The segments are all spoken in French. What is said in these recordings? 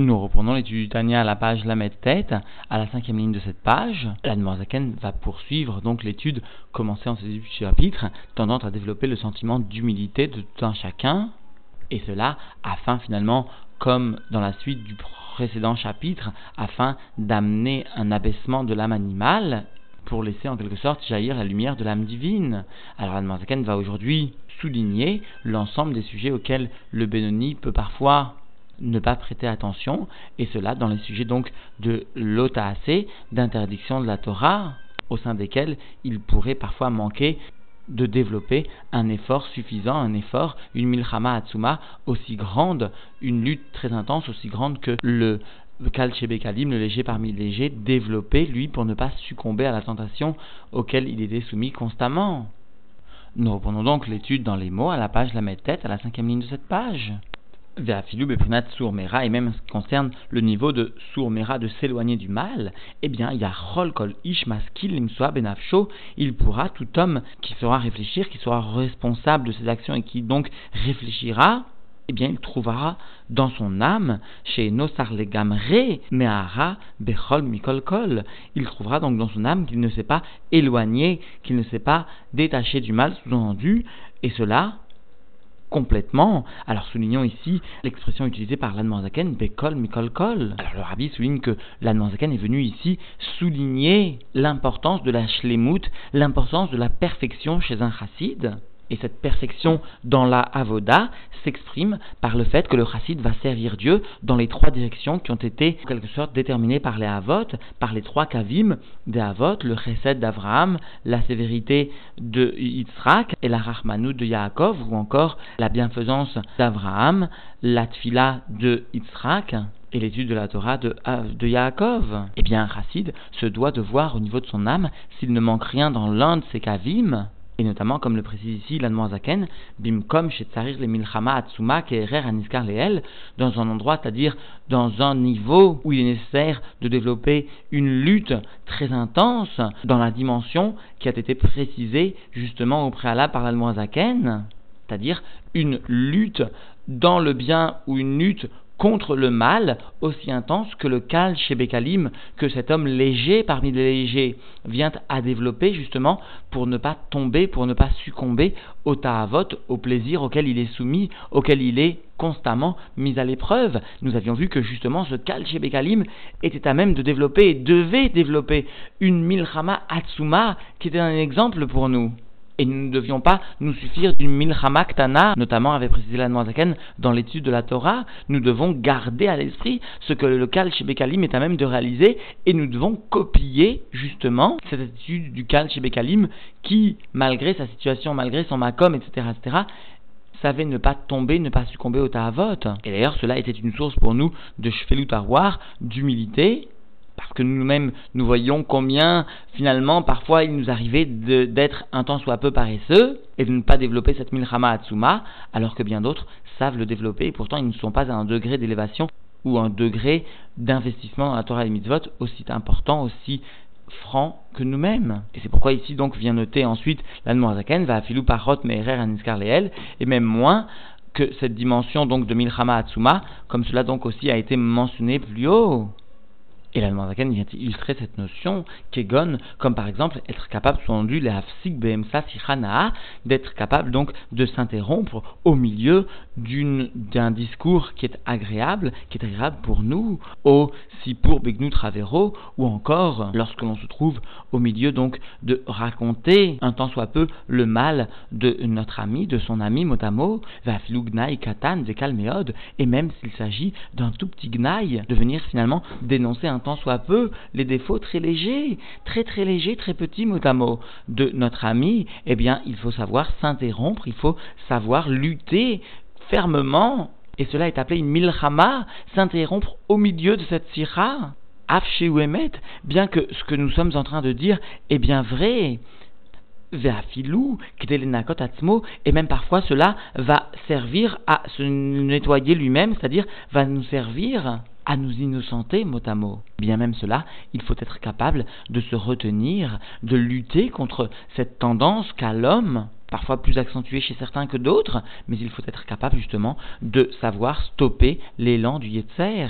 Nous reprenons l'étude du Tania à la page Lamed Tête, à la cinquième ligne de cette page. La Zaken va poursuivre donc l'étude commencée en ces chapitres, tendant à développer le sentiment d'humilité de tout un chacun, et cela afin finalement, comme dans la suite du précédent chapitre, afin d'amener un abaissement de l'âme animale pour laisser en quelque sorte jaillir la lumière de l'âme divine. Alors la Zaken va aujourd'hui souligner l'ensemble des sujets auxquels le Benoni peut parfois ne pas prêter attention, et cela dans les sujets donc de l'otaase, d'interdiction de la Torah, au sein desquels il pourrait parfois manquer de développer un effort suffisant, un effort, une milchama atsuma aussi grande, une lutte très intense, aussi grande que le Kal Bekalim, le léger parmi les légers, développé, lui, pour ne pas succomber à la tentation auquel il était soumis constamment. Nous reprenons donc l'étude dans les mots à la page la tête à la cinquième ligne de cette page. Et même ce qui concerne le niveau de sourmera, de s'éloigner du mal, eh bien, il y a kol ish benafsho, il pourra, tout homme qui saura réfléchir, qui sera responsable de ses actions et qui donc réfléchira, eh bien, il trouvera dans son âme, chez Nosar Gamre, Mehara, Bechol, Mikol Kol, il trouvera donc dans son âme qu'il ne s'est pas éloigné, qu'il ne s'est pas détaché du mal, sous-entendu, et cela complètement. Alors soulignons ici l'expression utilisée par l'Anmanzaken, Bekol Mikol Kol. Alors le rabbi souligne que l'Anmanzaken est venu ici souligner l'importance de la shlemut, l'importance de la perfection chez un chassid. Et cette perfection dans la avoda s'exprime par le fait que le chassid va servir Dieu dans les trois directions qui ont été en quelque sorte déterminées par les avot, par les trois kavim des avot, le chesed d'Abraham, la sévérité de Yitzhak et la rachmanou de Yaakov, ou encore la bienfaisance d'Abraham, la tfila de Yitzhak et l'étude de la Torah de, de Yaakov. Eh bien, un chassid se doit de voir au niveau de son âme s'il ne manque rien dans l'un de ces kavim, et notamment, comme le précise ici l'Anmoazaken, bimkom shetzarir le milchama atsuma kerer aniskar leel, dans un endroit, c'est-à-dire dans un niveau où il est nécessaire de développer une lutte très intense dans la dimension qui a été précisée justement au préalable par l'Anmoazaken, c'est-à-dire une lutte dans le bien ou une lutte contre le mal aussi intense que le cal chez Bekalim, que cet homme léger parmi les légers vient à développer justement pour ne pas tomber, pour ne pas succomber au ta'avot, au plaisir auquel il est soumis, auquel il est constamment mis à l'épreuve. Nous avions vu que justement ce cal chez Bekalim était à même de développer et devait développer une milchama atsuma qui était un exemple pour nous et nous ne devions pas nous suffire d'une milchama ktana, notamment avait précisé la Noazaken dans l'étude de la Torah, nous devons garder à l'esprit ce que le Kal Bekalim est à même de réaliser et nous devons copier justement cette attitude du Kal Bekalim qui, malgré sa situation, malgré son makom, etc., etc., savait ne pas tomber, ne pas succomber au ta'avot. Et d'ailleurs, cela était une source pour nous de shvelut d'humilité, parce que nous-mêmes, nous voyons combien, finalement, parfois, il nous arrivait d'être un temps soit peu paresseux et de ne pas développer cette milchama atsuma, alors que bien d'autres savent le développer et pourtant ils ne sont pas à un degré d'élévation ou un degré d'investissement dans la Torah et mitzvot aussi important, aussi franc que nous-mêmes. Et c'est pourquoi ici donc vient noter ensuite l'Anmoazaken, va afilou parot me'erer aniskar leel, et même moins que cette dimension donc de milchama atsuma, comme cela donc aussi a été mentionné plus haut. Et la Zaken vient illustrer cette notion, Kegon, comme par exemple être capable, selon lui, d'être capable donc de s'interrompre au milieu d'un discours qui est agréable, qui est agréable pour nous, au pour Begnu Travero, ou encore lorsque l'on se trouve au milieu donc de raconter un tant soit peu le mal de notre ami, de son ami Motamo, Vaflugnaï Katan, Zekalmeod, et même s'il s'agit d'un tout petit gnaï, de venir finalement dénoncer un tant soit peu les défauts très légers, très très légers, très petits mot à mot de notre ami, eh bien, il faut savoir s'interrompre, il faut savoir lutter fermement, et cela est appelé une milchama, s'interrompre au milieu de cette sira. Afsheuemet, bien que ce que nous sommes en train de dire est bien vrai, et même parfois cela va servir à se nettoyer lui-même, c'est-à-dire va nous servir à nous innocenter mot à mot. Bien même cela, il faut être capable de se retenir, de lutter contre cette tendance qu'a l'homme parfois plus accentué chez certains que d'autres, mais il faut être capable justement de savoir stopper l'élan du Yetzer.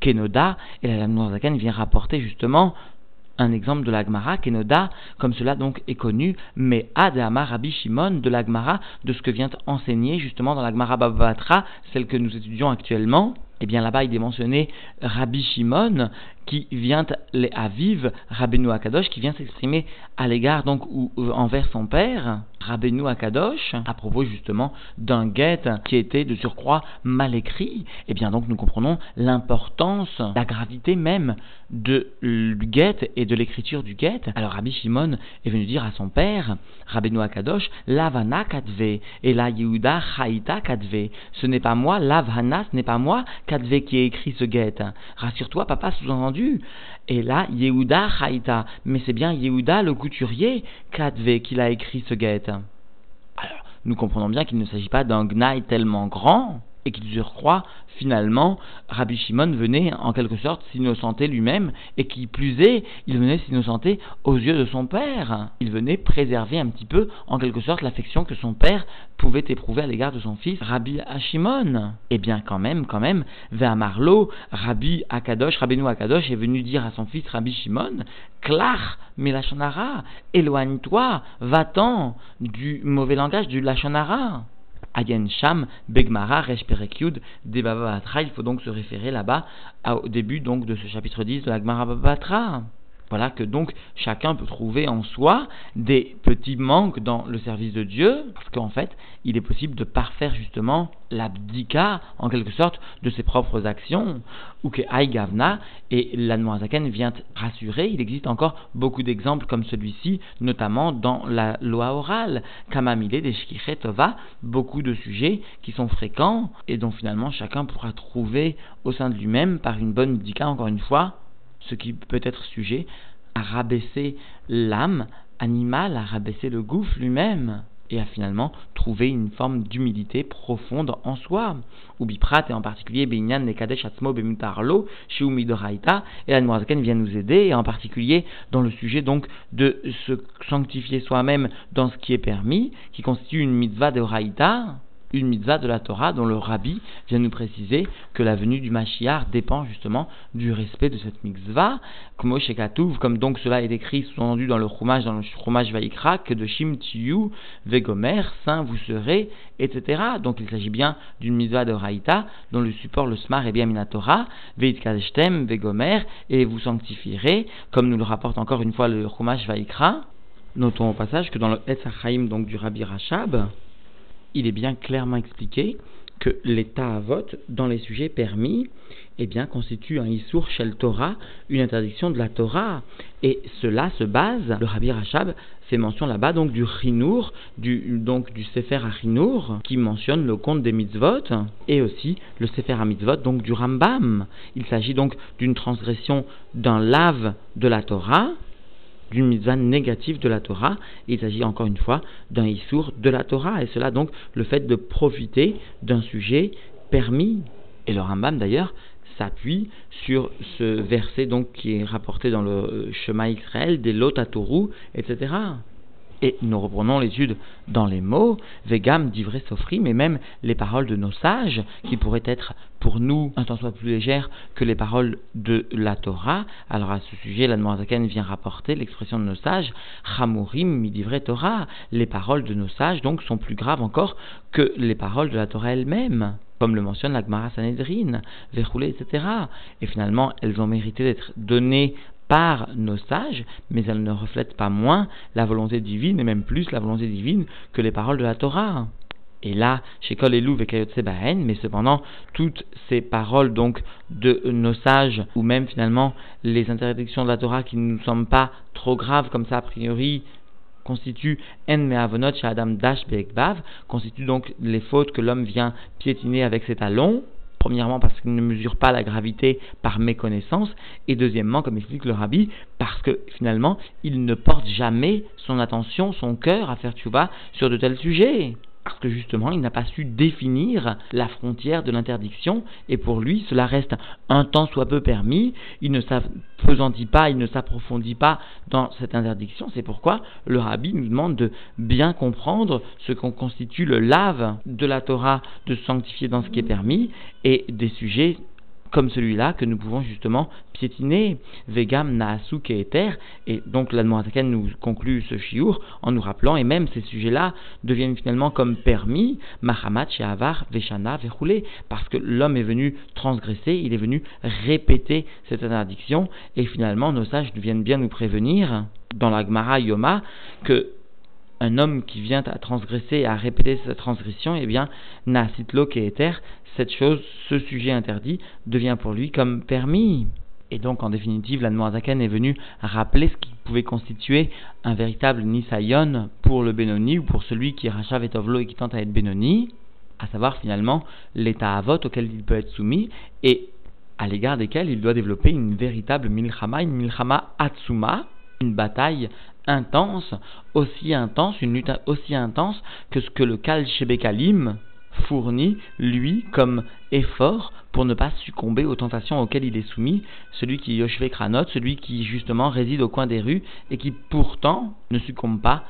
Kenoda, et la Lame vient rapporter justement un exemple de l'Agmara, Kenoda, comme cela donc est connu, mais Ad Rabbi Shimon de l'Agmara, de ce que vient enseigner justement dans l'Agmara Babatra, celle que nous étudions actuellement. Eh bien là-bas, il est mentionné Rabbi Shimon, qui vient les Aviv, Rabbeinu Akadosh, qui vient s'exprimer à l'égard donc ou, envers son père, Rabbeinu Akadosh, à propos justement d'un guet qui était de surcroît mal écrit. Eh bien donc nous comprenons l'importance, la gravité même de du guet et de l'écriture du guet. Alors Rabbi Shimon est venu dire à son père, Rabbeinu Akadosh, Lavana Kadve et la Yehuda Chaita Kadve. Ce n'est pas moi, Lavana, ce n'est pas moi Kadve qui ai écrit ce guet. Rassure-toi, papa, sous-entendu et là, Yehuda Haïta. Mais c'est bien Yehuda, le couturier, Kadve, qu'il a écrit ce guet. Alors, nous comprenons bien qu'il ne s'agit pas d'un gnaï tellement grand, et qu'il surcroît, finalement, Rabbi Shimon venait en quelque sorte s'innocenter lui-même, et qui plus est, il venait s'innocenter aux yeux de son père. Il venait préserver un petit peu, en quelque sorte, l'affection que son père pouvait éprouver à l'égard de son fils, Rabbi Hashimon. Eh bien, quand même, quand même, vers Marlo, Rabbi Akadosh, Rabbeinu Akadosh est venu dire à son fils Rabbi Shimon, Klach, Lachonara, éloigne-toi, va-t'en du mauvais langage du Lachonara. Ayen Sham, Begmara, Reshperekyud, Debaba Il faut donc se référer là-bas au début donc de ce chapitre 10 de la Gemara Batra. Voilà que donc chacun peut trouver en soi des petits manques dans le service de Dieu, parce qu'en fait, il est possible de parfaire justement l'abdika, en quelque sorte, de ses propres actions, ou que Aïgavna, et l'Anmoazaken vient rassurer, il existe encore beaucoup d'exemples comme celui-ci, notamment dans la loi orale, Kamamile, des beaucoup de sujets qui sont fréquents, et dont finalement chacun pourra trouver au sein de lui-même, par une bonne abdika, encore une fois, ce qui peut être sujet à rabaisser l'âme animale, à rabaisser le gouffre lui-même et à finalement trouver une forme d'humilité profonde en soi. Ou et en particulier Binyan Nekadesh Atzmo Bemutarlo, Shiumidoraita, et Anmoazaken vient nous aider, et en particulier dans le sujet donc de se sanctifier soi-même dans ce qui est permis, qui constitue une mitzvah de Raïta, une mitzvah de la Torah dont le rabbi vient nous préciser que la venue du Mashiach dépend justement du respect de cette mitzvah, comme comme donc cela est écrit sous-entendu dans le Chumash, dans le Chumash Vaikra, que de Shim Tiyu, Vegomer, Saint vous serez, etc. Donc il s'agit bien d'une mitzvah de Raïta, dont le support, le Smar est bien Minatora, Veit Kadeshtem, Vegomer, et vous sanctifierez, comme nous le rapporte encore une fois le Chumash Vaikra. Notons au passage que dans le Etzachaim donc du Rabbi Rachab, il est bien clairement expliqué que l'état à vote dans les sujets permis eh constitue un Issour Shel Torah, une interdiction de la Torah. Et cela se base, le Rabbi Rachab fait mention là-bas donc du Rinour, du, donc du Sefer Rinour, qui mentionne le compte des mitzvot, et aussi le Sefer mitzvot, donc du Rambam. Il s'agit donc d'une transgression d'un lave de la Torah, d'une mitzvah négative de la Torah. Il s'agit encore une fois d'un issour de la Torah, et cela donc le fait de profiter d'un sujet permis. Et le Rambam d'ailleurs s'appuie sur ce verset donc qui est rapporté dans le chemin Israël des Lotatoru, etc. Et nous reprenons l'étude dans les mots, Vegam, d'Ivre Sofri, mais même les paroles de nos sages, qui pourraient être pour nous un tant soit plus légères que les paroles de la Torah. Alors à ce sujet, la Zaken vient rapporter l'expression de nos sages, Chamurim midivre Torah. Les paroles de nos sages donc sont plus graves encore que les paroles de la Torah elle-même comme le mentionne la Gemara Sanhedrin, Verroulé, etc. Et finalement, elles ont mérité d'être données par nos sages, mais elles ne reflètent pas moins la volonté divine, et même plus la volonté divine que les paroles de la Torah. Et là, chez Kol Elou mais cependant, toutes ces paroles donc de nos sages, ou même finalement les interdictions de la Torah qui ne nous semblent pas trop graves comme ça a priori, constituent en me'avonot chez Adam dash constituent donc les fautes que l'homme vient piétiner avec ses talons, Premièrement, parce qu'il ne mesure pas la gravité par méconnaissance. Et deuxièmement, comme explique le rabbi, parce que finalement, il ne porte jamais son attention, son cœur à faire tchouba sur de tels sujets. Parce que justement, il n'a pas su définir la frontière de l'interdiction, et pour lui, cela reste un temps soit peu permis, il ne s'appesantit pas, il ne s'approfondit pas dans cette interdiction, c'est pourquoi le rabbi nous demande de bien comprendre ce qu'on constitue le lave de la Torah, de sanctifier dans ce qui est permis, et des sujets comme celui-là que nous pouvons justement piétiner, vegam naasu keeter, et donc l'Admorazaken nous conclut ce chiour en nous rappelant, et même ces sujets-là deviennent finalement comme permis, mahamat sheavar veshana vechoulé, parce que l'homme est venu transgresser, il est venu répéter cette interdiction, et finalement nos sages viennent bien nous prévenir dans la Gemara Yoma que un homme qui vient à transgresser, à répéter sa transgression, eh bien, nasitlo keeter, cette chose, ce sujet interdit, devient pour lui comme permis. Et donc, en définitive, la Noirzaken est venue rappeler ce qui pouvait constituer un véritable Nisayon pour le Benoni ou pour celui qui est et Tovlo et qui tente à être Benoni, à savoir finalement l'état avot auquel il peut être soumis et à l'égard desquels il doit développer une véritable milchama, une milchama atsuma, une bataille intense, aussi intense, une lutte aussi intense que ce que le Kal Shebekalim, fournit, lui, comme effort pour ne pas succomber aux tentations auxquelles il est soumis, celui qui Yoshve Kranot, celui qui justement réside au coin des rues et qui pourtant ne succombe pas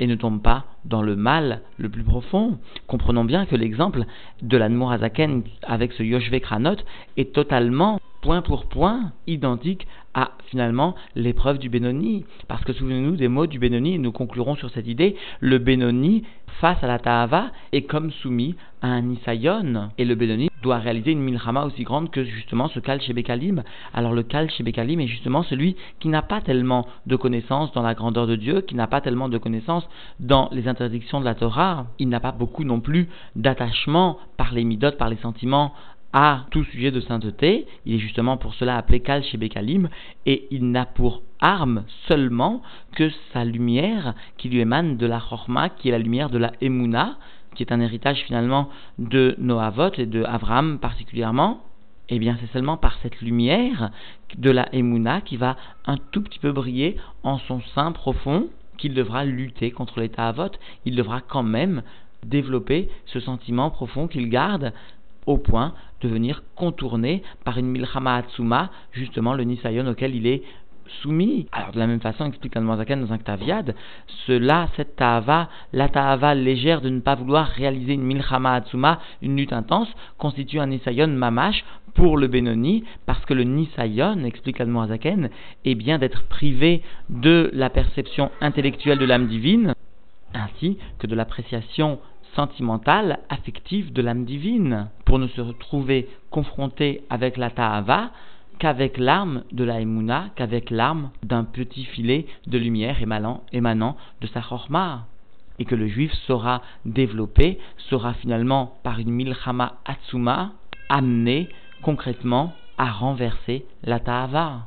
et ne tombe pas dans le mal le plus profond. Comprenons bien que l'exemple de la Azaken avec ce Yoshve Kranot est totalement point pour point identique à finalement l'épreuve du Benoni. Parce que souvenez-nous des mots du Benoni, et nous conclurons sur cette idée, le Benoni face à la Tahava est comme soumis à un Isayon. Et le Benoni doit réaliser une milchama aussi grande que justement ce Kal Shebekalim. Alors le Kal Shebekalim est justement celui qui n'a pas tellement de connaissances dans la grandeur de Dieu, qui n'a pas tellement de connaissances dans les interdictions de la Torah. Il n'a pas beaucoup non plus d'attachement par les midotes, par les sentiments à tout sujet de sainteté. Il est justement pour cela appelé Kal Shebekalim et il n'a pour arme seulement que sa lumière qui lui émane de la Chorma, qui est la lumière de la Emouna, qui est un héritage finalement de Noavot et de Abraham particulièrement, eh bien c'est seulement par cette lumière de la Emouna qui va un tout petit peu briller en son sein profond qu'il devra lutter contre l'état Avot. Il devra quand même développer ce sentiment profond qu'il garde au point de venir contourner par une milchama atsuma justement le nisayon auquel il est soumis. Alors de la même façon, explique Zaken dans un Ktaviad, cela, cette ta'ava, la ta'ava légère de ne pas vouloir réaliser une milchama atsuma, une lutte intense, constitue un nisayon mamash pour le Benoni, parce que le nisayon, explique Zaken, est bien d'être privé de la perception intellectuelle de l'âme divine, ainsi que de l'appréciation sentimentale, affective de l'âme divine, pour ne se retrouver confronté avec la ta'ava, qu'avec l'arme de la qu'avec l'arme d'un petit filet de lumière émanant, de sa chorma. Et que le juif saura développer, sera finalement par une milchama atsuma amené concrètement à renverser la ta'ava.